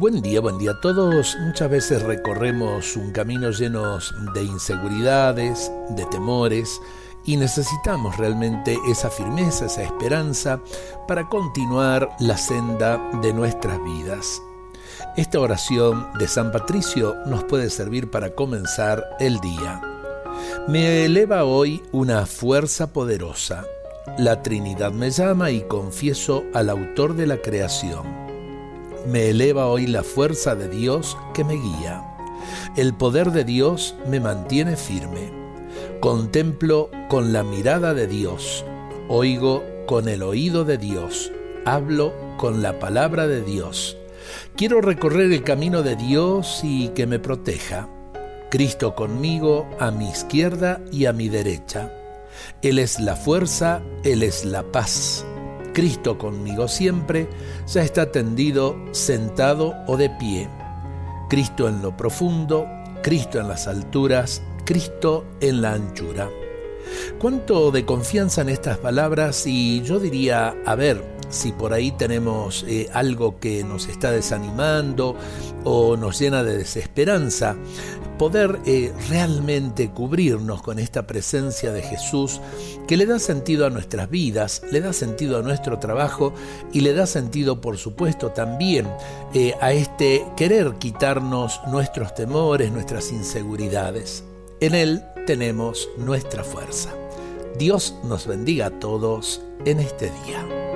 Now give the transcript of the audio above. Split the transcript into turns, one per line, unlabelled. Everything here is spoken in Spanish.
Buen día, buen día a todos. Muchas veces recorremos un camino lleno de inseguridades, de temores, y necesitamos realmente esa firmeza, esa esperanza para continuar la senda de nuestras vidas. Esta oración de San Patricio nos puede servir para comenzar el día. Me eleva hoy una fuerza poderosa. La Trinidad me llama y confieso al autor de la creación me eleva hoy la fuerza de Dios que me guía. El poder de Dios me mantiene firme. Contemplo con la mirada de Dios. Oigo con el oído de Dios. Hablo con la palabra de Dios. Quiero recorrer el camino de Dios y que me proteja. Cristo conmigo a mi izquierda y a mi derecha. Él es la fuerza, Él es la paz. Cristo conmigo siempre, ya está tendido, sentado o de pie. Cristo en lo profundo, Cristo en las alturas, Cristo en la anchura. Cuánto de confianza en estas palabras y yo diría, a ver, si por ahí tenemos eh, algo que nos está desanimando o nos llena de desesperanza, poder eh, realmente cubrirnos con esta presencia de Jesús que le da sentido a nuestras vidas, le da sentido a nuestro trabajo y le da sentido, por supuesto, también eh, a este querer quitarnos nuestros temores, nuestras inseguridades. En Él tenemos nuestra fuerza. Dios nos bendiga a todos en este día.